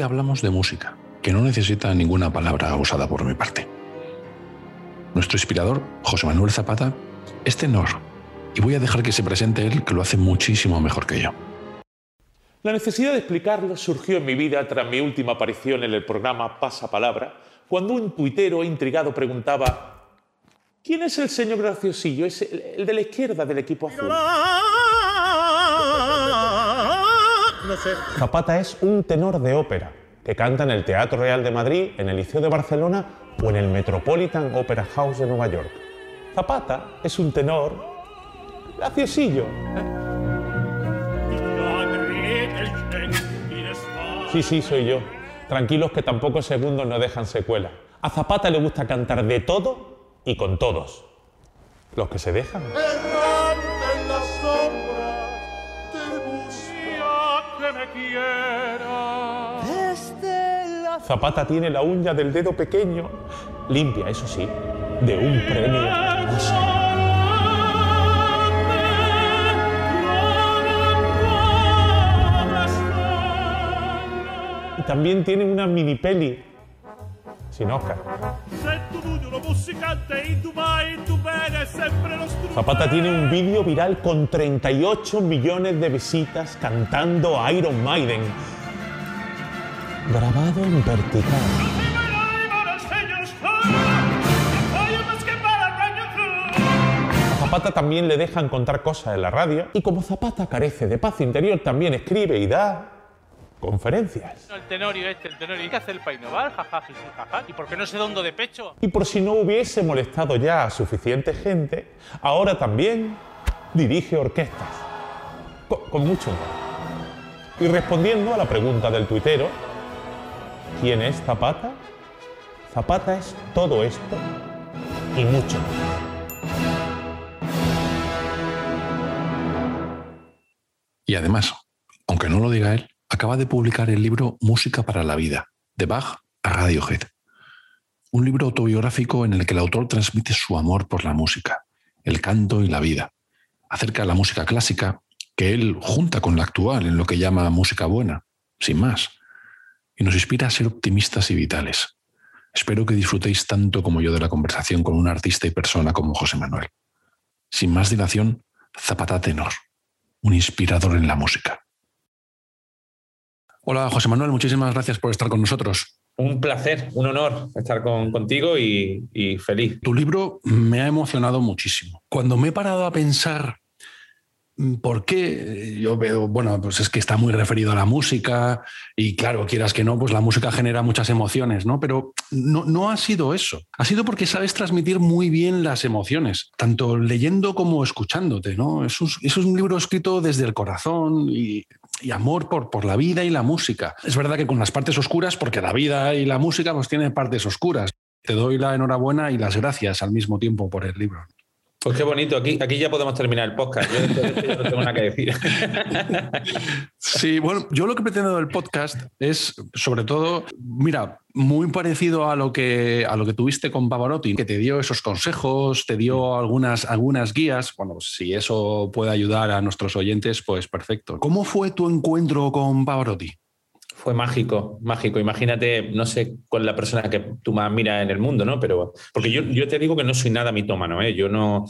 Hoy hablamos de música, que no necesita ninguna palabra usada por mi parte. Nuestro inspirador, José Manuel Zapata, es tenor, y voy a dejar que se presente él, que lo hace muchísimo mejor que yo. La necesidad de explicarlo surgió en mi vida tras mi última aparición en el programa Pasapalabra, cuando un tuitero intrigado preguntaba ¿Quién es el señor graciosillo? Es el, el de la izquierda del equipo azul. Zapata es un tenor de ópera que canta en el Teatro Real de Madrid, en el Liceo de Barcelona o en el Metropolitan Opera House de Nueva York. Zapata es un tenor graciosillo. Sí, sí, soy yo. Tranquilos que tampoco segundos no dejan secuela. A Zapata le gusta cantar de todo y con todos. Los que se dejan. Zapata tiene la uña del dedo pequeño, limpia, eso sí, de un premio Oscar. Y también tiene una mini peli sin Oscar. Zapata tiene un vídeo viral con 38 millones de visitas cantando Iron Maiden. Grabado en vertical. A Zapata también le dejan contar cosas en la radio y como Zapata carece de paz interior también escribe y da conferencias. El tenorio este, el tenorio. ¿Y qué hace el painoval? Jaja, jiji, jaja. ¿Y por qué no se da hondo de pecho? Y por si no hubiese molestado ya a suficiente gente, ahora también dirige orquestas. Con, con mucho humor. Y respondiendo a la pregunta del tuitero, ¿quién es Zapata? Zapata es todo esto y mucho más. Y además, aunque no lo diga él, acaba de publicar el libro Música para la Vida, de Bach a Radiohead. Un libro autobiográfico en el que el autor transmite su amor por la música, el canto y la vida. Acerca la música clásica, que él junta con la actual en lo que llama música buena, sin más. Y nos inspira a ser optimistas y vitales. Espero que disfrutéis tanto como yo de la conversación con un artista y persona como José Manuel. Sin más dilación, Zapata Tenor, un inspirador en la música. Hola José Manuel, muchísimas gracias por estar con nosotros. Un placer, un honor estar con- contigo y, y feliz. Tu libro me ha emocionado muchísimo. Cuando me he parado a pensar mm, por qué, yo veo, bueno, pues es que está muy referido a la música y claro, quieras que no, pues la música genera muchas emociones, ¿no? Pero no, no ha sido eso. Ha sido porque sabes transmitir muy bien las emociones, tanto leyendo como escuchándote, ¿no? Es un, es un libro escrito desde el corazón y, y amor por, por la vida y la música. Es verdad que con las partes oscuras, porque la vida y la música pues tienen partes oscuras. Te doy la enhorabuena y las gracias al mismo tiempo por el libro. Pues qué bonito, aquí, aquí ya podemos terminar el podcast. Yo no tengo nada que decir. Sí, bueno, yo lo que pretendo del podcast es, sobre todo, mira, muy parecido a lo que, a lo que tuviste con Pavarotti, que te dio esos consejos, te dio algunas, algunas guías. Bueno, si eso puede ayudar a nuestros oyentes, pues perfecto. ¿Cómo fue tu encuentro con Pavarotti? Fue mágico, mágico. Imagínate, no sé cuál es la persona que tú más miras en el mundo, ¿no? Pero, porque yo, te digo que no soy nada mitómano, ¿eh? Yo no,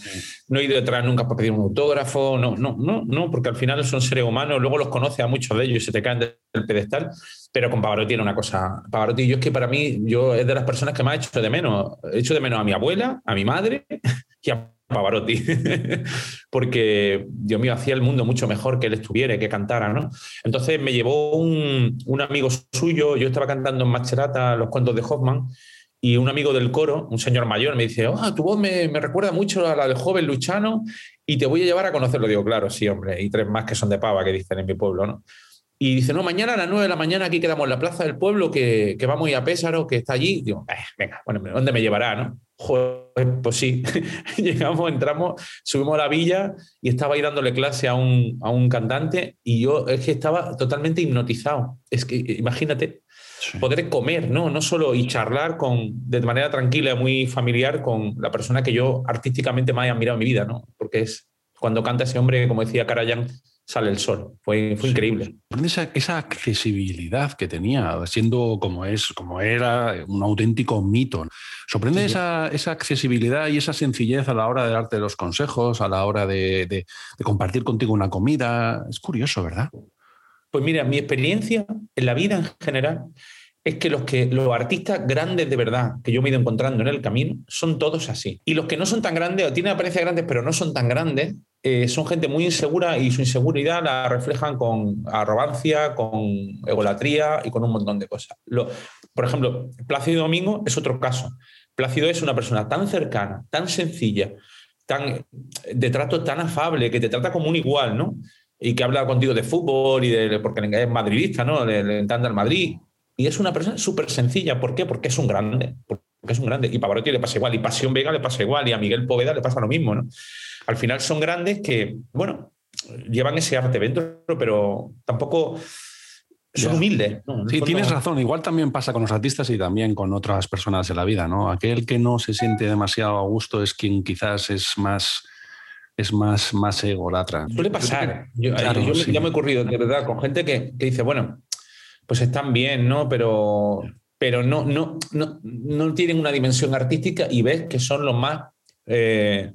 no he ido detrás nunca para pedir un autógrafo, no, no, no, no, porque al final son seres humanos, luego los conoces a muchos de ellos y se te caen del pedestal. Pero con Pavarotti era una cosa. Pavarotti, yo es que para mí, yo es de las personas que más he hecho de menos. He hecho de menos a mi abuela, a mi madre y a Pavarotti. Porque, Dios mío, hacía el mundo mucho mejor que él estuviera que cantara, ¿no? Entonces me llevó un, un amigo suyo, yo estaba cantando en Macherata los cuentos de Hoffman, y un amigo del coro, un señor mayor, me dice, ah, tu voz me, me recuerda mucho a la del joven Luchano y te voy a llevar a conocerlo. Digo, claro, sí, hombre, y tres más que son de pava, que dicen en mi pueblo, ¿no? Y dice, no, mañana a las 9 de la mañana aquí quedamos en la plaza del pueblo, que, que vamos a ir a Pésaro, que está allí. Digo, "Eh, venga, bueno, ¿dónde me llevará, no? Joder, pues sí. Llegamos, entramos, subimos a la villa y estaba ahí dándole clase a un, a un cantante y yo es que estaba totalmente hipnotizado. Es que imagínate poder comer, ¿no? No solo y charlar con, de manera tranquila, muy familiar con la persona que yo artísticamente más he admirado en mi vida, ¿no? Porque es cuando canta ese hombre, como decía Karajan, sale el sol. Fue, fue increíble. Esa, esa accesibilidad que tenía, siendo como es, como era un auténtico mito. Sorprende Sí, esa, esa accesibilidad y esa sencillez a la hora de darte los consejos, a la hora de, de- de compartir contigo una comida. Es curioso, ¿verdad? Pues mira, mi experiencia en la vida en general es que los, que los artistas grandes de verdad que yo me he ido encontrando en el camino son todos así. Y los que no son tan grandes, o tienen apariencia grandes, pero no son tan grandes, eh, son gente muy insegura y su inseguridad la reflejan con arrogancia, con egolatría y con un montón de cosas. Lo- por ejemplo, Plácido Domingo es otro caso. Plácido es una persona tan cercana, tan sencilla, tan, de trato tan afable, que te trata como un igual, ¿no? y que habla contigo de fútbol y de porque es madridista, ¿no? Le, le encanta Madrid. Y es una persona súper sencilla. ¿Por qué? Porque es un grande. Porque es un grande. Y Pavarotti le pasa igual. Y Pasión Vega le pasa igual. Y a Miguel Poveda le pasa lo mismo, ¿no? Al final son grandes que, bueno, llevan ese arte dentro, pero tampoco son Ya. humildes. Sí, fondo- tienes razón. Igual también pasa con los artistas y también con otras personas de la vida, ¿no? Aquel que no se siente demasiado a gusto es quien quizás es más es más, más egolatra. Suele pasar. Yo, Claro, yo me- sí. ya me he ocurrido, de verdad, con gente que, que dice, bueno, pues están bien, ¿no? Pero, pero no, no, no, no tienen una dimensión artística y ves que son los más eh,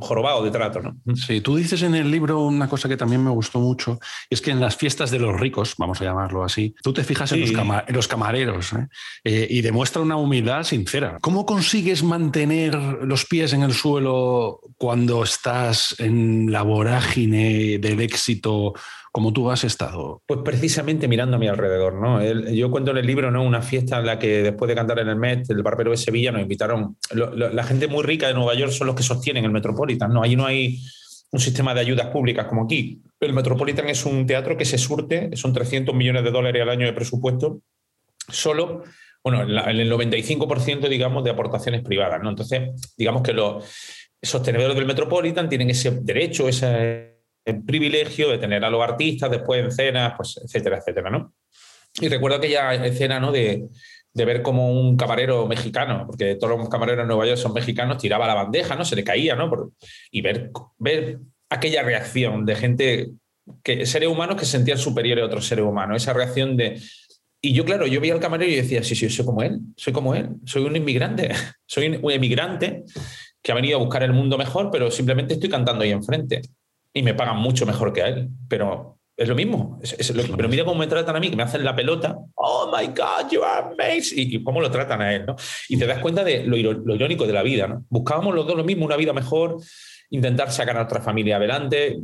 jorobados de trato, ¿no? Sí, tú dices en el libro una cosa que también me gustó mucho, es que en las fiestas de los ricos, vamos a llamarlo así, tú te fijas en, Sí. los, cama- en los camareros ¿eh? Eh, y demuestra una humildad sincera. ¿Cómo consigues mantener los pies en el suelo cuando estás en la vorágine del éxito como tú has estado? Pues precisamente mirando a mi alrededor, ¿no? El- yo cuento en el libro, ¿no? Una fiesta en la que después de cantar en el Met, el Barbero de Sevilla, nos invitaron. lo- lo- la gente muy rica de Nueva York son los que sostienen el Metropolitan, ¿no? Allí no hay un sistema de ayudas públicas como aquí. El Metropolitan es un teatro que se surte, son 300 millones de dólares al año de presupuesto, solo, bueno, el 95%, digamos, de aportaciones privadas, ¿no? Entonces, digamos que los sostenedores del Metropolitan tienen ese derecho, ese el privilegio de tener a los artistas después en cenas, pues, etcétera, etcétera, ¿no? Y recuerdo aquella escena, ¿no? De, de ver como un camarero mexicano, porque todos los camareros en Nueva York son mexicanos, tiraba la bandeja, ¿no? Se le caía, ¿no? Y ver, ver aquella reacción de gente, que seres humanos que se sentían superiores a otros seres humanos, esa reacción de... Y yo, claro, yo veía al camarero y decía, sí, sí, soy como él, soy como él, soy un inmigrante, soy un emigrante que ha venido a buscar el mundo mejor, pero simplemente estoy cantando ahí enfrente y me pagan mucho mejor que a él. Pero es lo mismo. Es- es lo- pero mira cómo me tratan a mí, que me hacen la pelota. Oh my God, you are amazing. Y, y cómo lo tratan a él, ¿no? Y te das cuenta de lo, irónico de la vida, ¿no? Buscábamos los dos lo mismo, una vida mejor, intentar sacar a nuestra familia adelante.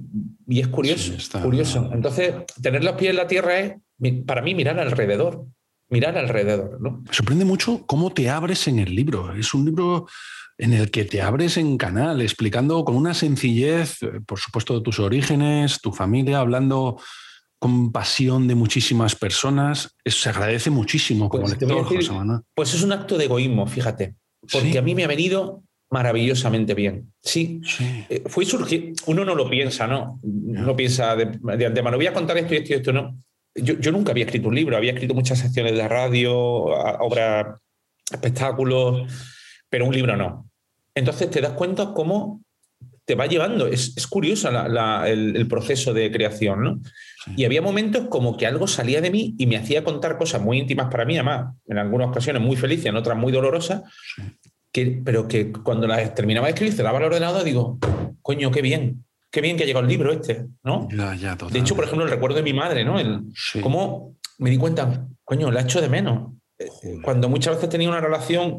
Y es curioso, Sí, está- curioso. Entonces, tener los pies en la tierra es, para mí, mirar alrededor. Mirar alrededor, ¿no? Me sorprende mucho cómo te abres en el libro. Es un libro en el que te abres en canal, explicando con una sencillez, eh, por supuesto, tus orígenes, tu familia, hablando con pasión de muchísimas personas. Eso se agradece muchísimo como Pues lector, decir- José Manuel. Pues es un acto de egoísmo, fíjate. Porque Sí. a mí me ha venido maravillosamente bien. Sí, Sí. Eh, fue surgir, uno no lo piensa, ¿no? No piensa de, de antemano, voy a contar esto y esto y esto, no. Yo, yo nunca había escrito un libro, había escrito muchas secciones de radio, obras, espectáculos, pero un libro no. Entonces te das cuenta cómo te va llevando, es, es curioso la- la- el, el proceso de creación, ¿no? Y había momentos como que algo salía de mí y me hacía contar cosas muy íntimas para mí, además, en algunas ocasiones muy felices, en otras muy dolorosas, que, pero que cuando las terminaba de escribir, cerraba el ordenador digo, coño, qué bien, qué bien que ha llegado el libro este, ¿no? Ya, ya, De hecho, por ejemplo, el recuerdo de mi madre, ¿no? El, Sí. Cómo me di cuenta, coño, la echo de menos. Eh, Cuando muchas veces tenía una relación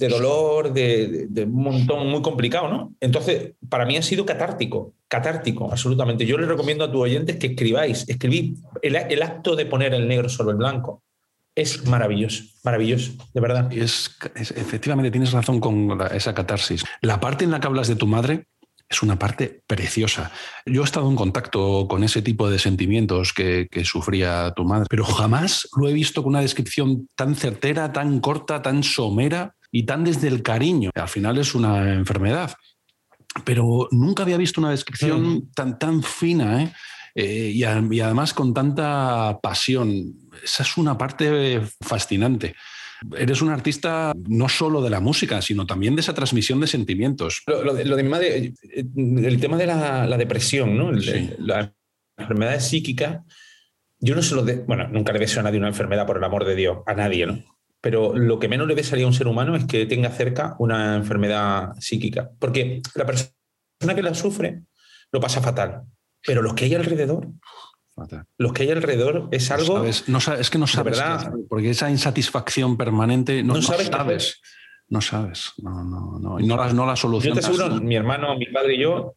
de dolor, de, un montón muy complicado, ¿no? Entonces, para mí ha sido catártico, catártico, absolutamente. Yo les recomiendo a tus oyentes que escribáis, escribid el, acto de poner el negro sobre el blanco. Es maravilloso, maravilloso, de verdad. Es, efectivamente, tienes razón con esa catarsis. La parte en la que hablas de tu madre es una parte preciosa. Yo he estado en contacto con ese tipo de sentimientos que, sufría tu madre, pero jamás lo he visto con una descripción tan certera, tan corta, tan somera y tan desde el cariño. Al final es una enfermedad, pero nunca había visto una descripción mm. tan, tan fina ¿eh? Eh, y, y además con tanta pasión. Esa es una parte fascinante eres un artista no solo de la música, sino también de esa transmisión de sentimientos. Lo, de, mi madre, eh, el tema de la, depresión, ¿no? La enfermedad psíquica, yo no se lo de, bueno, nunca le deseo a nadie una enfermedad por el amor de Dios, a nadie, ¿no? Pero lo que menos le desearía a un ser humano es que tenga cerca una enfermedad psíquica, porque la persona que la sufre lo pasa fatal, pero los que hay alrededor los que hay alrededor es algo. No sabes, es que no sabes. Verdad, porque esa insatisfacción permanente no, sabes. No sabes. No, no, no. Y no la, no la solucionas. Yo te aseguro, mi hermano, mi padre y yo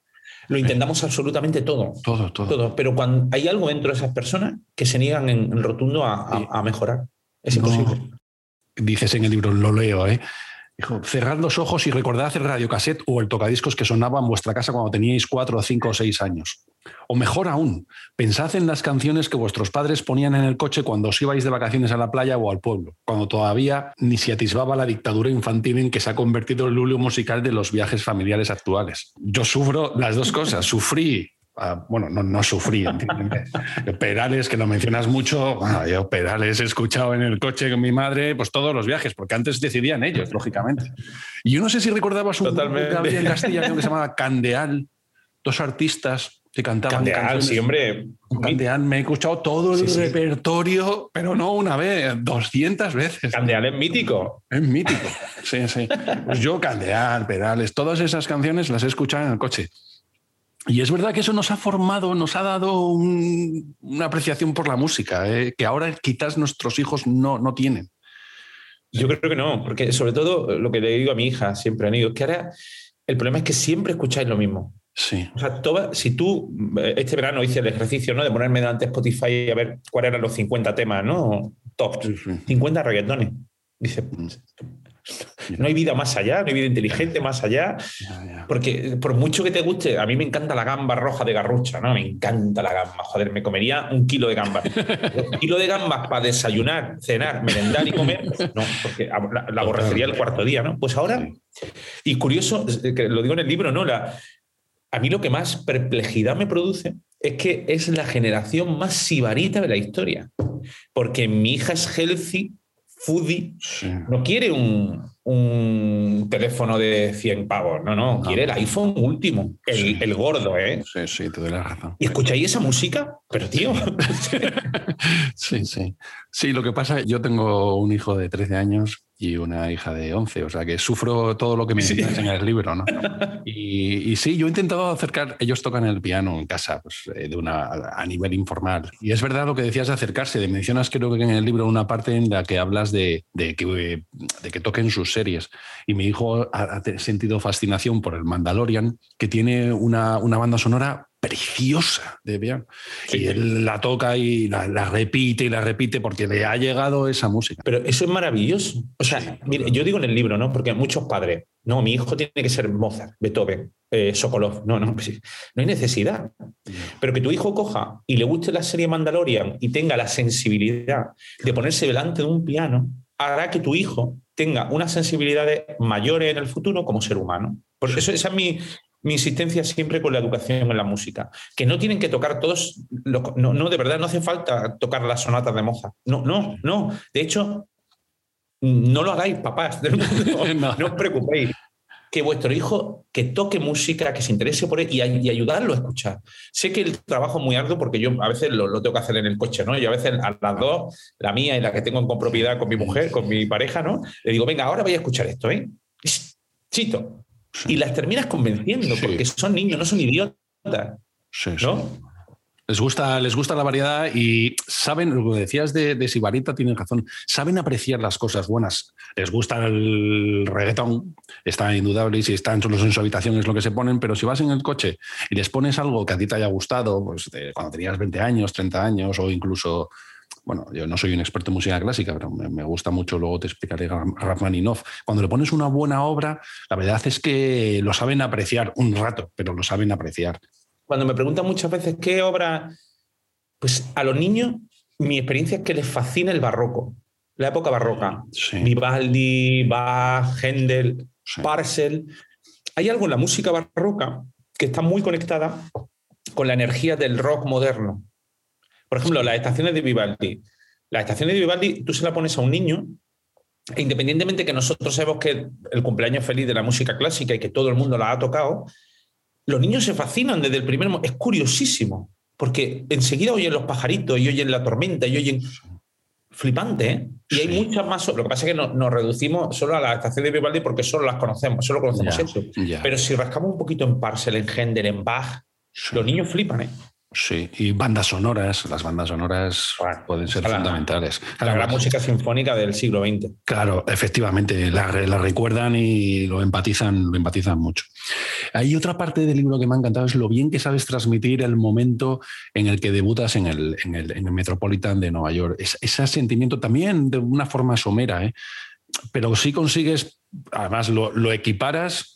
lo intentamos absolutamente todo. Todo, todo. todo. Pero cuando hay algo dentro de esas personas que se niegan en, rotundo a, mejorar. Es imposible. Dices en el libro, lo leo, ¿eh? Cerrad los ojos y recordad el radiocassette o el tocadiscos que sonaba en vuestra casa cuando teníais cuatro, cinco o seis años. O mejor aún, pensad en las canciones que vuestros padres ponían en el coche cuando os ibais de vacaciones a la playa o al pueblo, cuando todavía ni se atisbaba la dictadura infantil en que se ha convertido el lulio musical de los viajes familiares actuales. Yo sufro las dos cosas. Sufrí Ah, bueno, no, no sufrí, Perales, que lo mencionas mucho, bueno, yo Perales he escuchado en el coche con mi madre, pues todos los viajes, porque antes decidían ellos, lógicamente. Y yo no sé si recordabas un Totalmente. que había en Castilla que se llamaba Candeal, dos artistas que cantaban Candeal, sí, hombre. Candeal, me he escuchado todo el repertorio, pero no una vez, 200 veces. Candeal es mítico. Es mítico, sí, sí. Pues yo, Candeal, Perales, todas esas canciones las he escuchado en el coche. Y es verdad que eso nos ha formado, nos ha dado una apreciación por la música, eh, que ahora quizás nuestros hijos no, no tienen. Yo creo que no, porque sobre todo lo que le digo a mi hija siempre, han es que ahora el problema es que siempre escucháis lo mismo. Sí. O sea, si tú eh, este verano hice el ejercicio ¿no? de ponerme delante de Spotify a ver cuáles eran los 50 temas, ¿no? Top, 50 reggaetones. Dice, mm. No hay vida más allá, no hay vida inteligente más allá. Porque por mucho que te guste, a mí me encanta la gamba roja de garrucha, ¿no? Me encanta la gamba. Joder, me comería un kilo de gambas. un kilo de gambas para desayunar, cenar, merendar y comer, no, porque la, aborrecería el cuarto día, ¿no? Pues ahora, y curioso, que lo digo en el libro, ¿no? La, a mí lo que más perplejidad me produce es que es la generación más sibarita de la historia. Porque mi hija es healthy foodie no quiere un, teléfono de 100 pavos, no, no, quiere el iPhone último, el, gordo, ¿eh? Sí, sí, te doy la razón. ¿Y escucháis esa música? Pero tío. sí, sí. Sí, lo que pasa, yo tengo un hijo de 13 años y una hija de 11, o sea que sufro todo lo que me enseña el libro, ¿no? Y, sí, yo he intentado acercar, ellos tocan el piano en casa, pues, eh, de una, a nivel informal. Y es verdad lo que decías de acercarse, de mencionas creo que en el libro una parte en la que hablas de, de, que, de que toquen sus series. Y mi hijo ha, sentido fascinación por el Mandalorian, que tiene una, una banda sonora preciosa de piano. y él la toca y la, repite y la repite porque le ha llegado esa música. Pero eso es maravilloso. O sea, mire, yo digo en el libro, ¿no? Porque muchos padres, no, mi hijo tiene que ser Mozart, Beethoven, eh, Sokolov. No, no, pues no hay necesidad. Pero que tu hijo coja y le guste la serie Mandalorian y tenga la sensibilidad de ponerse delante de un piano, hará que tu hijo tenga unas sensibilidades mayores en el futuro como ser humano. Por eso esa es mi, mi insistencia siempre con la educación en la música, que no tienen que tocar todos, no, de verdad no hace falta tocar las sonatas de Mozart, no, no, no, de hecho, no lo hagáis, papás, no, os preocupéis, que vuestro hijo que toque música, que se interese por él y, ayudarlo a escuchar. Sé que el trabajo es muy arduo porque yo a veces lo, tengo que hacer en el coche, ¿no? Y a veces a las dos, la mía y la que tengo en compropiedad con mi mujer, con mi pareja, ¿no? Le digo, venga, ahora voy a escuchar esto, ¿eh? Chito, y las terminas convenciendo, porque son niños, no son idiotas. ¿no? Les gusta, les gusta la variedad y saben, lo que decías de, de Sibarita, tienen razón, saben apreciar las cosas buenas. Les gusta el reggaetón, está indudable, y si están solos en su habitación es lo que se ponen, pero si vas en el coche y les pones algo que a ti te haya gustado, pues cuando tenías 20 años, 30 años o incluso bueno, yo no soy un experto en música clásica, pero me, gusta mucho, luego te explicaré Rachmaninoff. Cuando le pones una buena obra, la verdad es que lo saben apreciar un rato, pero lo saben apreciar. Cuando me preguntan muchas veces qué obra, pues a los niños, mi experiencia es que les fascina el barroco, la época barroca. Sí. Vivaldi, Bach, Händel, Sí. Parcel. Hay algo en la música barroca que está muy conectada con la energía del rock moderno. Por ejemplo, las estaciones de Vivaldi. Las estaciones de Vivaldi, tú se la pones a un niño, e independientemente que nosotros sabemos que el cumpleaños feliz de la música clásica y que todo el mundo la ha tocado, los niños se fascinan desde el primer momento. Es curiosísimo, porque enseguida oyen los pajaritos y oyen la tormenta y oyen flipante, ¿eh? Y hay muchas más. Lo que pasa es que nos, nos reducimos solo a la estación de Vivaldi porque solo las conocemos, solo conocemos eso. Pero si rascamos un poquito en Parcel, en Händel, en Bach, los niños flipan, ¿eh? Sí, y bandas sonoras, las bandas sonoras Bueno, pueden ser fundamentales. La gran música sinfónica del siglo XX. Claro, efectivamente, la, re- la recuerdan y lo empatizan, lo empatizan mucho. Hay otra parte del libro que me ha encantado, es lo bien que sabes transmitir el momento en el que debutas en el, en el, en el Metropolitan de Nueva York. Es- ese sentimiento también de una forma somera, ¿eh? pero sí consigues, además lo, lo equiparas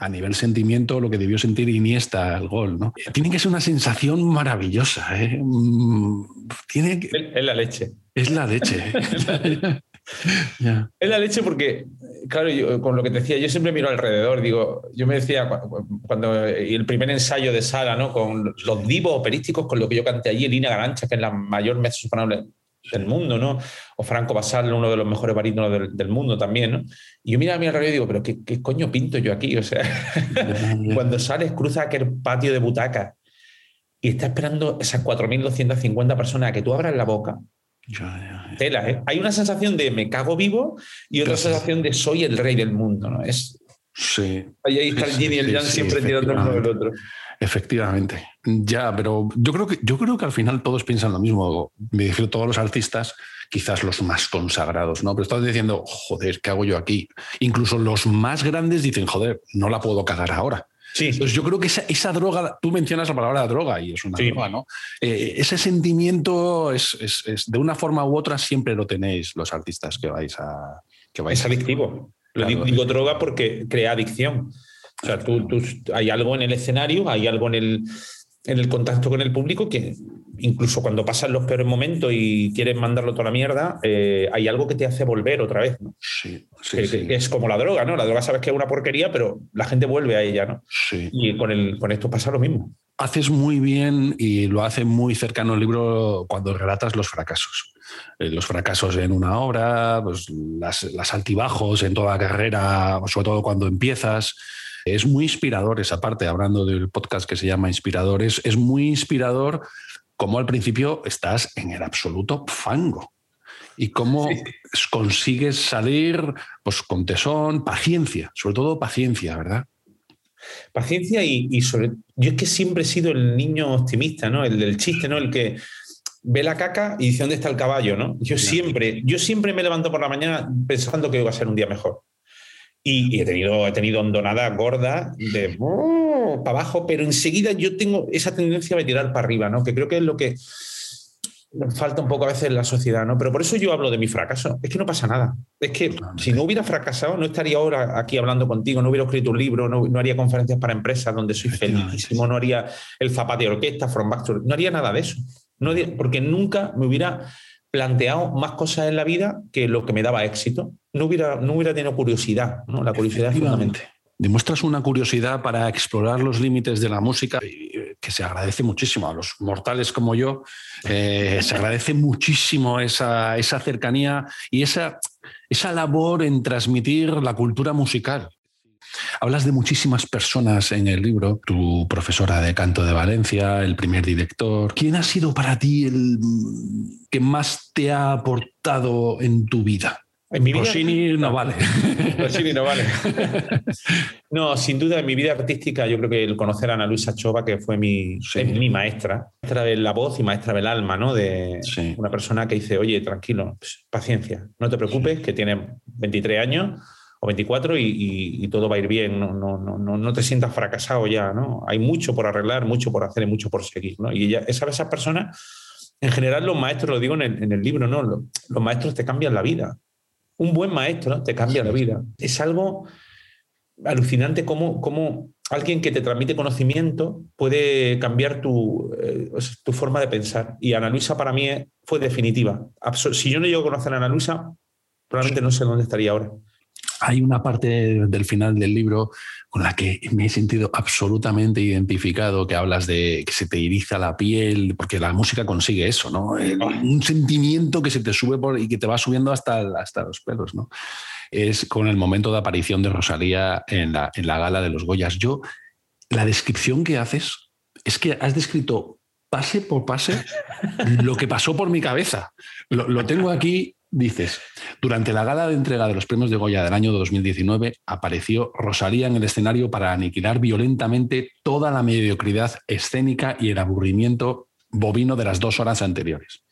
a nivel sentimiento lo que debió sentir Iniesta al gol. ¿no? Tiene que ser una sensación maravillosa. ¿eh? Mm, Tiene que- Es la leche. es la leche. Ya. Es la leche porque, claro, yo, con lo que te decía, yo siempre miro alrededor, digo, yo me decía cu- cuando y el primer ensayo de sala, ¿no? Con los divos operísticos, con lo que yo canté allí, Lina Garancha, que es la mayor mezzosoprano del mundo, ¿no? O Franco Basal, uno de los mejores barítonos del, del mundo también, ¿no? Y yo miraba a mi alrededor y digo, pero ¿qué, qué coño pinto yo aquí? O sea, cuando sales, cruza aquel patio de butacas y está esperando esas 4.250 personas a que tú abras la boca Ya, ya, ya. tela, ¿eh? Hay una sensación de me cago vivo y otra sensación de soy el rey del mundo, ¿no? Es, Sí, ahí, ahí está el yin y el sí, siempre tirando uno del otro. efectivamente. Ya, pero yo creo que yo creo que al final todos piensan lo mismo. Me refiero a todos los artistas, quizás los más consagrados, ¿no? Pero estás diciendo, joder, ¿qué hago yo aquí? Incluso los más grandes dicen, joder, no la puedo cagar ahora. Sí, Entonces yo creo que esa, esa droga, tú mencionas la palabra droga y es una Sí. droga, ¿no? Eh, ese sentimiento es, es- es- de una forma u otra siempre lo tenéis los artistas que vais a que vais es adictivo. Lo Claro. digo droga porque crea adicción. O sea, tú, tú- hay algo en el escenario, hay algo en el, en el contacto con el público que incluso cuando pasan los peores momentos y quieres mandarlo toda la mierda, eh, hay algo que te hace volver otra vez, ¿no? Sí, sí, que, sí, que es como la droga, ¿no? La droga sabes que es una porquería, pero la gente vuelve a ella, ¿no? sí. Y con, el, con esto pasa lo mismo. haces muy bien y lo hace muy cercano el libro cuando relatas los fracasos. Eh, los fracasos en una obra, pues las, las altibajos en toda la carrera, sobre todo cuando empiezas. Es muy inspirador esa parte, hablando del podcast que se llama Inspiradores, es muy inspirador cómo al principio estás en el absoluto fango y cómo consigues salir pues, con tesón, paciencia, sobre todo paciencia, ¿verdad? Paciencia y, y sobre. Yo es que siempre he sido el niño optimista, ¿no? El del chiste, ¿no? El que ve la caca y dice dónde está el caballo, ¿no? Yo siempre, yo siempre me levanto por la mañana pensando que hoy va a ser un día mejor. Y, y he tenido, he tenido hondonadas gordas de para abajo, pero enseguida yo tengo esa tendencia a tirar para arriba, ¿no? Que creo que es lo que falta un poco a veces en la sociedad, ¿no? Pero por eso yo hablo de mi fracaso. Es que no pasa nada. Es que si no hubiera fracasado, no estaría ahora aquí hablando contigo, no hubiera escrito un libro, no, no haría conferencias para empresas donde soy felicísimo, no haría el zapate de orquesta, from back to- no haría nada de eso. No haría- porque nunca me hubiera planteado más cosas en la vida que lo que me daba éxito. No hubiera, no hubiera tenido curiosidad, ¿no? La curiosidad es fundamental. Demuestras una curiosidad para explorar los límites de la música eh, que se agradece muchísimo a los mortales como yo. eh, se agradece muchísimo esa, esa cercanía y esa, esa labor en transmitir la cultura musical. Hablas de muchísimas personas en el libro, tu profesora de canto de Valencia, el primer director. ¿Quién ha sido para ti el que más te ha aportado en tu vida? En mi vida- Rossini no vale. Rossini no vale. no, sin duda en mi vida artística yo creo que el conocer a Ana Luisa Chova, que fue mi, Sí. es mi maestra, maestra de la voz y maestra del alma, ¿no? De Sí. una persona que dice, oye, tranquilo, pues, paciencia, no te preocupes, que tienes 23 años o 24 y, y- y todo va a ir bien, no, no, no, no, te sientas fracasado ya, ¿no? Hay mucho por arreglar, mucho por hacer y mucho por seguir, ¿no? Y ella, esa, esas personas En general, los maestros, lo digo en el, en el libro, ¿no? Los, los maestros te cambian la vida. Un buen maestro te cambia la vida. Es algo alucinante cómo, cómo alguien que te transmite conocimiento puede cambiar tu, eh, tu forma de pensar. Y Ana Luisa para mí fue definitiva. Si yo no llego a conocer a Ana Luisa, probablemente no sé dónde estaría ahora. Hay una parte del final del libro con la que me he sentido absolutamente identificado, que hablas de que se te eriza la piel, porque la música consigue eso, ¿no? El- un sentimiento que se te sube por, y que te va subiendo hasta, hasta los pelos, ¿no? Es con el momento de aparición de Rosalía en la, en la gala de los Goyas. Yo, la descripción que haces es que has descrito pase por pase lo que pasó por mi cabeza. Lo, lo tengo aquí, dices, durante la gala de entrega de los premios de Goya del año 2019 apareció Rosalía en el escenario para aniquilar violentamente toda la mediocridad escénica y el aburrimiento bovino de las dos horas anteriores.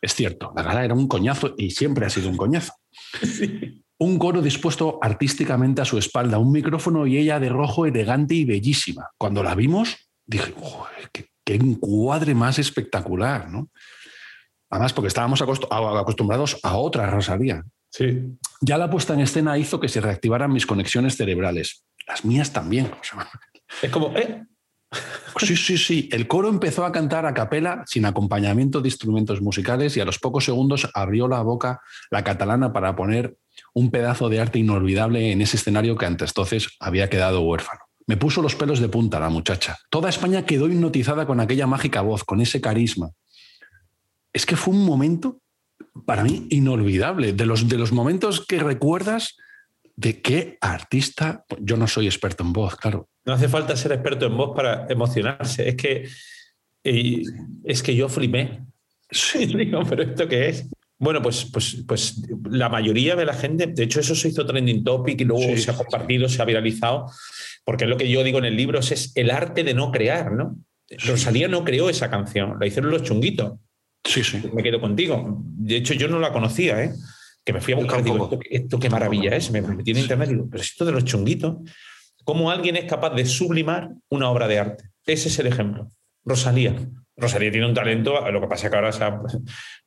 Es cierto, la gala era un coñazo y siempre ha sido un coñazo. Un coro dispuesto artísticamente a su espalda, un micrófono y ella de rojo elegante y bellísima. Cuando la vimos, dije, "Joder, qué, qué encuadre más espectacular, ¿no? Además, porque estábamos acostumbrados a otra Rosalía. Sí. Ya la puesta en escena hizo que se reactivaran mis conexiones cerebrales. Las mías también. o sea, Es como, ¿eh? Sí, sí, sí. El coro empezó a cantar a capela sin acompañamiento de instrumentos musicales y a los pocos segundos abrió la boca la catalana para poner un pedazo de arte inolvidable en ese escenario que antes entonces había quedado huérfano. Me puso los pelos de punta la muchacha. Toda España quedó hipnotizada con aquella mágica voz, con ese carisma. Es que fue un momento para mí inolvidable, de los, de los momentos que recuerdas de qué artista, yo no soy experto en voz, claro, No hace falta ser experto en voz para emocionarse. Es que, y- es que yo flipé. Sí, digo, pero ¿esto qué es? Bueno, pues, pues, pues la mayoría de la gente, de hecho eso se hizo trending topic y luego Sí, se ha sí, compartido, se ha viralizado, porque es lo que yo digo en el libro, es el arte de no crear, ¿no? Rosalía no creó esa canción, la hicieron los chunguitos. Sí, sí. Me quedo contigo. De hecho, yo no la conocía, ¿eh? Que me fui a buscar, digo, esto, esto qué maravilla es. Me metí en internet y digo, pero esto de los chunguitos, ¿cómo alguien es capaz de sublimar una obra de arte? Ese es el ejemplo. Rosalía. Rosalía tiene un talento, lo que pasa es que ahora se ha, se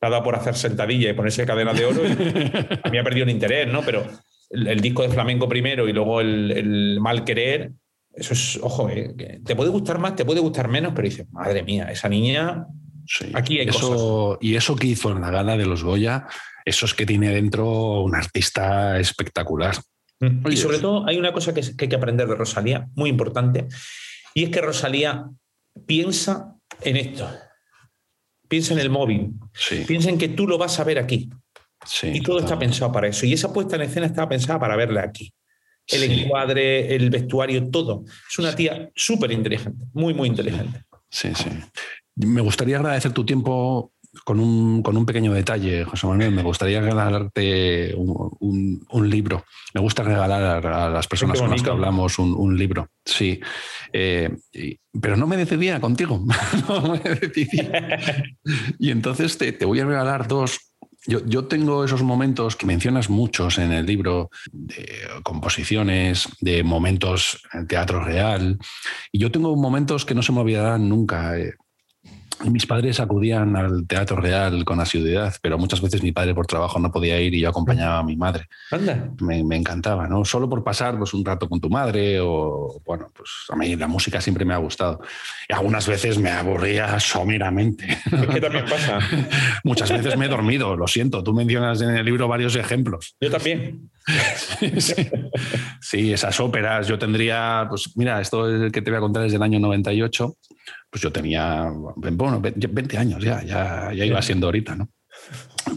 ha dado por hacer sentadilla y ponerse cadenas de oro. y a mí ha perdido el interés, ¿no? Pero el, el disco de flamenco primero y luego el, el mal querer, eso es, ojo, eh, te puede gustar más, te puede gustar menos, pero dices, madre mía, esa niña Sí. Aquí hay eso, Y eso que hizo en la gala de los Goya, eso es que tiene dentro un artista espectacular. Mm. Oye, y sobre todo hay una cosa que, que hay que aprender de Rosalía, muy importante, y es que Rosalía piensa en esto. Piensa en el móvil. Sí, Piensa en que tú lo vas a ver aquí. sí. Y todo está pensado para eso. Y esa puesta en escena estaba pensada para verla aquí. El Sí. encuadre, el vestuario, todo. Es una tía súper inteligente, muy, muy inteligente. Sí, sí. Me gustaría agradecer tu tiempo con un, con un pequeño detalle, José Manuel. Me gustaría regalarte un, un- un libro. Me gusta regalar a, las personas con las que hablamos un, un libro. Sí. Eh, y- pero no me decidía contigo. no me decidía. Y entonces te, te voy a regalar dos. Yo, yo tengo esos momentos que mencionas muchos en el libro de composiciones, de momentos en teatro real. Y yo tengo momentos que no se me olvidarán nunca. eh. Mis padres acudían al teatro real con asiduidad, pero muchas veces mi padre por trabajo no podía ir y yo acompañaba a mi madre. Anda. Me, me encantaba, ¿no? Solo por pasar pues, un rato con tu madre o, bueno, pues a mí la música siempre me ha gustado. Y algunas veces me aburría someramente. Que también pasa. Muchas veces me he dormido, lo siento. Tú mencionas en el libro varios ejemplos. Yo también. Sí, Sí, esas óperas. Yo tendría, pues mira, esto que te voy a contar es del año 98. Pues yo tenía, bueno, 20 años ya, ya, ya iba siendo ahorita, ¿no?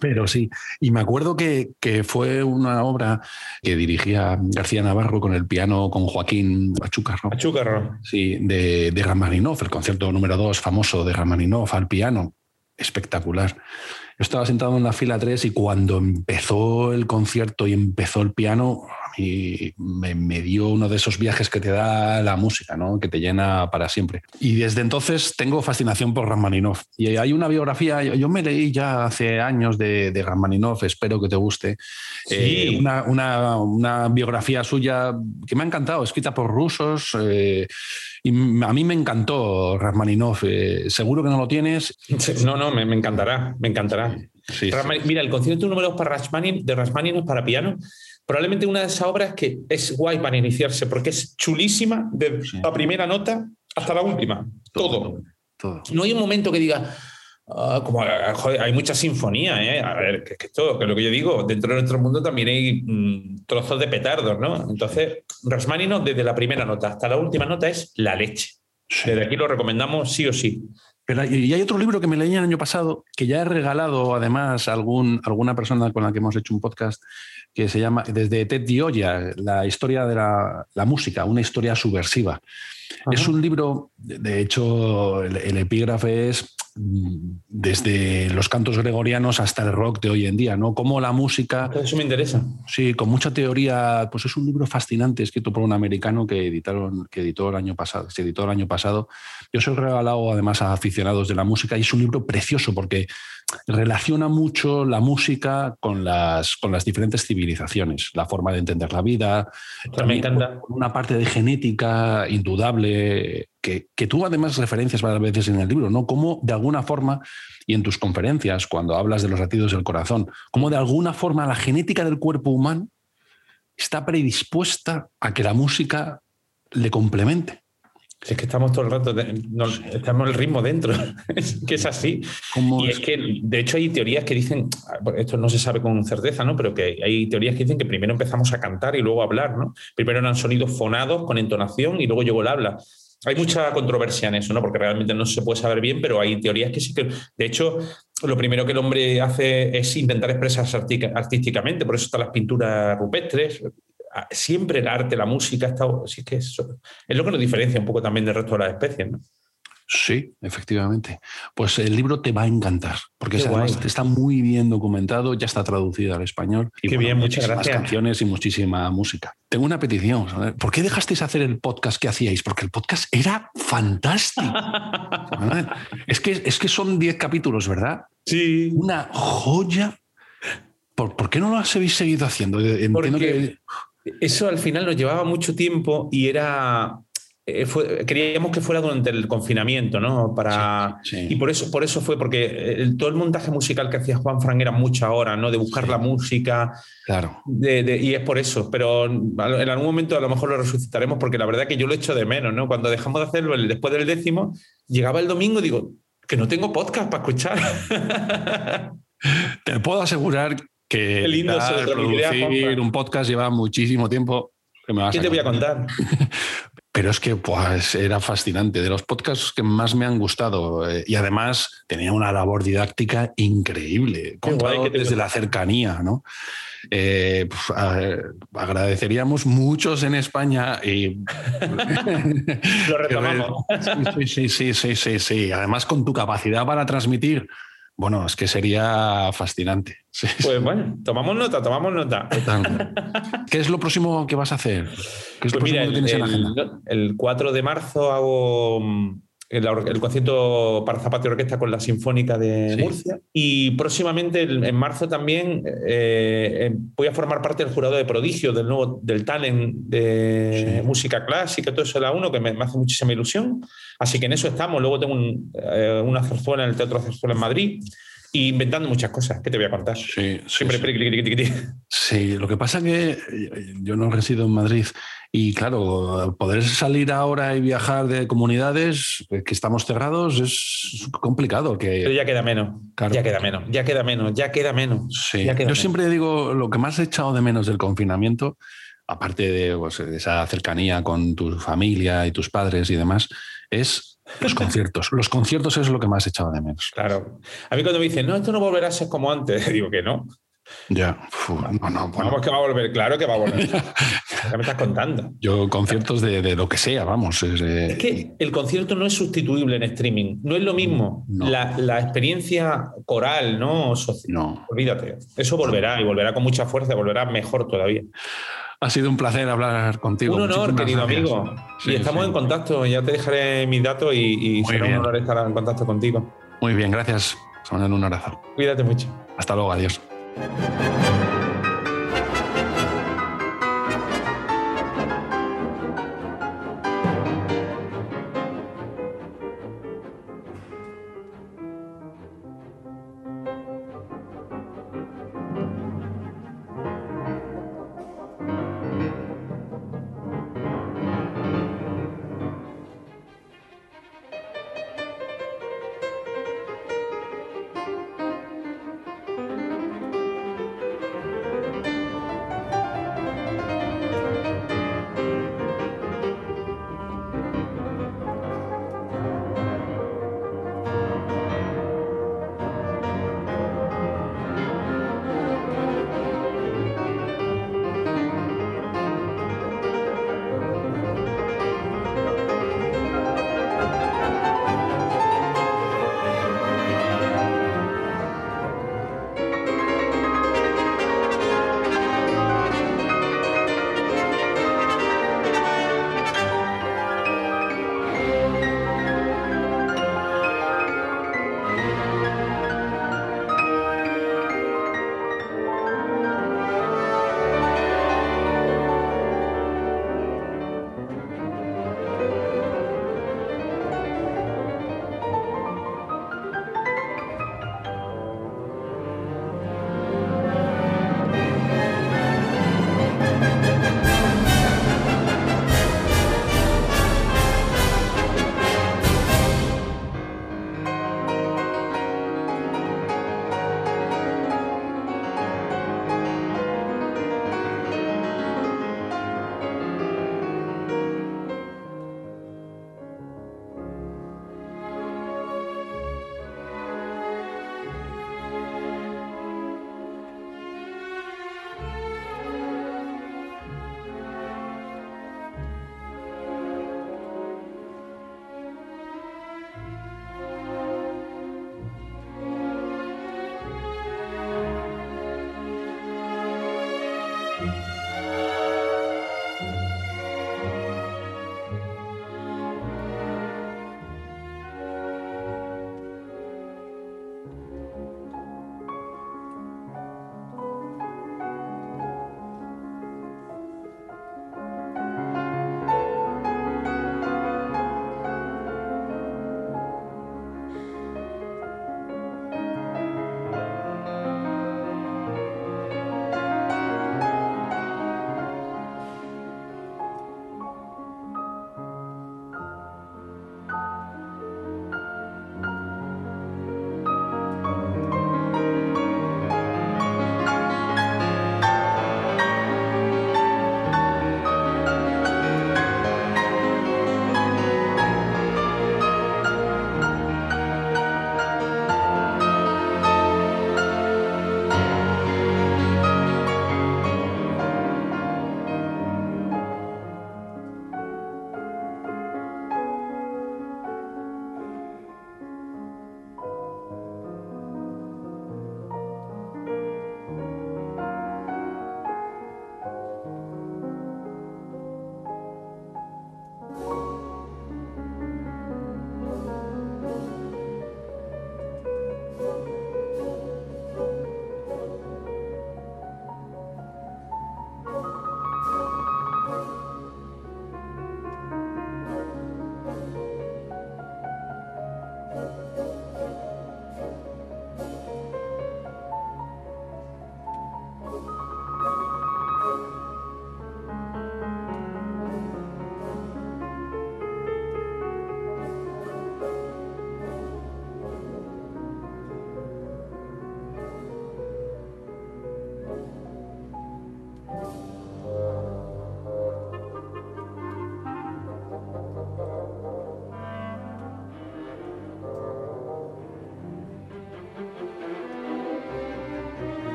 Pero sí, y me acuerdo que, que fue una obra que dirigía García Navarro con el piano con Joaquín Achúcarro. Achúcarro. Sí, de, de Rachmaninoff, el concierto número 2 famoso de Rachmaninoff al piano. Espectacular. Yo estaba sentado en la fila 3 y cuando empezó el concierto y empezó el piano, mí me, me dio uno de esos viajes que te da la música, ¿no? que te llena para siempre. Y desde entonces tengo fascinación por Rachmaninoff. Y hay una biografía, yo, me leí ya hace años de, de Rachmaninoff, espero que te guste, eh, una, una- una biografía suya que me ha encantado, escrita por rusos. eh, y a mí me encantó Rachmaninoff. eh, seguro que no lo tienes. No, no, me, me encantará, me encantará. Sí, sí. Mira, el concierto número 2 para Rachmanin, de Rachmaninoff para piano, probablemente una de esas obras que es guay para iniciarse, porque es chulísima Sí. la primera nota hasta la última. Todo. todo. No hay un momento que diga, ah, como ah, joder, hay mucha sinfonía, ¿eh? A ver, que, que esto, que es lo que yo digo, dentro de nuestro mundo también hay mm, trozos de petardos, ¿no? Entonces, Rachmaninoff, desde la primera nota hasta la última nota, es la leche. Desde aquí lo recomendamos sí o sí. Pero hay- y hay otro libro que me leí el año pasado, que ya he regalado además a algún, alguna persona con la que hemos hecho un podcast, que se llama Desde Ted Gioia, la historia de la, la música, una historia subversiva. Es un libro, de hecho, el, el epígrafe es desde los cantos gregorianos hasta el rock de hoy en día, ¿no? Cómo la música Eso me interesa. Sí, con mucha teoría, pues es un libro fascinante escrito por un americano que editaron, que editó el año pasado, se editó el año pasado. Yo se lo he regalado además a aficionados de la música y es un libro precioso porque relaciona mucho la música con las, con las diferentes civilizaciones, la forma de entender la vida, me encanta. con una parte de genética indudable que, que tú además referencias varias veces en el libro, ¿no? Cómo de alguna forma, y en tus conferencias, cuando hablas de los latidos del corazón, cómo de alguna forma la genética del cuerpo humano está predispuesta a que la música le complemente. Es que estamos todo el rato, estamos el ritmo dentro, es que es así. Y es que, de hecho, hay teorías que dicen, esto no se sabe con certeza, ¿no? Pero que hay teorías que dicen que primero empezamos a cantar y luego a hablar, ¿no? Primero eran sonidos fonados con entonación y luego llegó el habla. Hay mucha controversia en eso, ¿no? Porque realmente no se puede saber bien, pero hay teorías que sí que. De hecho, lo primero que el hombre hace es intentar expresarse artísticamente, por eso están las pinturas rupestres. Siempre el arte, la música, ha estado. que eso es lo que nos diferencia un poco también del resto de las especies, ¿no? Sí, efectivamente. Pues el libro te va a encantar, porque es- además está muy bien documentado, ya está traducido al español. Y Qué bien, muchas muchísimas gracias. canciones y muchísima música. Tengo una petición. ¿sabes? ¿Por qué dejasteis hacer el podcast que hacíais? Porque el podcast era fantástico. Es, que, es que son 10 capítulos, ¿verdad? Sí. Una joya. ¿Por, por qué no lo habéis seguido haciendo? Entiendo Porque- que Eso al final nos llevaba mucho tiempo y era. Eh, fue- queríamos que fuera durante el confinamiento, ¿no? Para, Sí, sí. Y por eso, por eso fue, porque el- todo el montaje musical que hacía Juan Fran era muchas horas, ¿no? De buscar Sí. la música, Claro. de- de- y es por eso. Pero en algún momento a lo mejor lo resucitaremos, porque la verdad que yo lo echo de menos, ¿no? Cuando dejamos de hacerlo el- después del décimo, llegaba el domingo y digo, que no tengo podcast para escuchar. Te puedo asegurar que Qué lindo editar, producir Juanfran. un podcast lleva muchísimo tiempo. que me vas ¿Qué te voy a contar? Pero es que pues, era fascinante, de los podcasts que más me han gustado. eh, y además tenía una labor didáctica increíble, guay desde la cercanía. ¿no? Eh, a- agradeceríamos muchos en España y Lo retomamos. Sí, sí, sí, sí, sí, sí. Además, con tu capacidad para transmitir, bueno, es que sería fascinante. Sí, Pues bueno, tomamos nota, tomamos nota. ¿Qué es lo próximo que vas a hacer? ¿Qué es lo Pues mira, próximo que el, tienes en la agenda? el- el 4 de marzo hago mm, el, concierto para zapato y orquesta con la Sinfónica de Sí. Murcia. Y próximamente, en marzo también, eh, eh, voy a formar parte del jurado de prodigio del nuevo del talent de Sí. música clásica, todo eso de la uno, que me, me hace muchísima ilusión. Así que en eso estamos. Luego tengo un- eh, una zarzuela en el Teatro Zarzuela en Madrid. Y inventando muchas cosas. ¿Qué te voy a contar? Sí, sí, Siempre sí. Sí, lo que pasa que eh, yo no resido en Madrid y claro, poder salir ahora y viajar de comunidades eh, que estamos cerrados es complicado. Pero Que, ya queda menos. Claro. Ya queda menos. Ya queda menos. Ya queda menos. sí. ya queda Yo menos. siempre digo, lo que más he echado de menos del confinamiento, aparte de, pues, de esa cercanía con tu familia y tus padres y demás, es los conciertos. Los conciertos es lo que más he echado de menos. Claro. A mí cuando me dicen, no, esto no volverá a ser como antes, digo que no. Ya, no, no, bueno. Vamos que va a volver, claro que va a volver. ya me estás contando. Yo conciertos de, de lo que sea, vamos. es, eh, Es que el concierto no es sustituible en streaming. No es lo mismo. No. La, la experiencia coral, ¿no? Social. no. Olvídate. Eso volverá y volverá con mucha fuerza, volverá mejor todavía. Ha sido un placer hablar contigo. Un honor, Muchísimas querido gracias. amigo. Sí, y estamos sí. en contacto. Ya te dejaré mis datos y, será bien. un honor estar en contacto contigo. Muy bien, gracias. Mando un abrazo. Cuídate mucho. Hasta luego, adiós.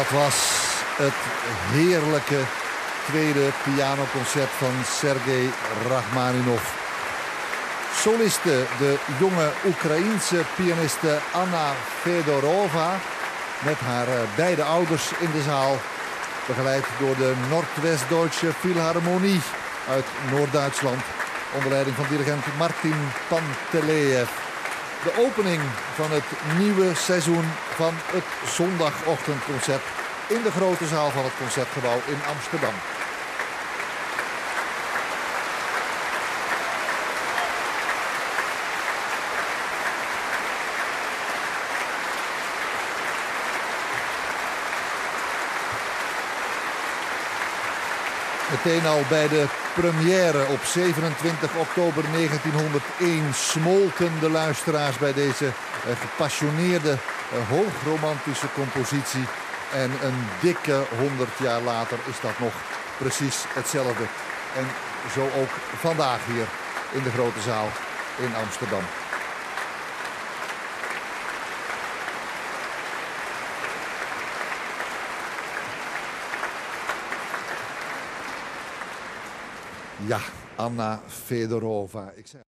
Dat was het heerlijke tweede pianoconcert van Sergei Rachmaninov. Soliste, de jonge Oekraïense pianiste Anna Fedorova met haar eh, beide ouders in de zaal. Begeleid door de Noordwest-Duitse Philharmonie uit Noord-Duitsland. Onder leiding van dirigent Martin Panteleev. De opening van het nieuwe seizoen van het zondagochtendconcert in de grote zaal van het Concertgebouw in Amsterdam. Meteen al bij de première op 27 oktober 1901 smolten de luisteraars bij deze eh, gepassioneerde, eh, hoogromantische compositie. En een dikke 100 jaar later is dat nog precies hetzelfde. En zo ook vandaag hier in de grote zaal in Amsterdam. Ja, Anna Fedorova. Ik.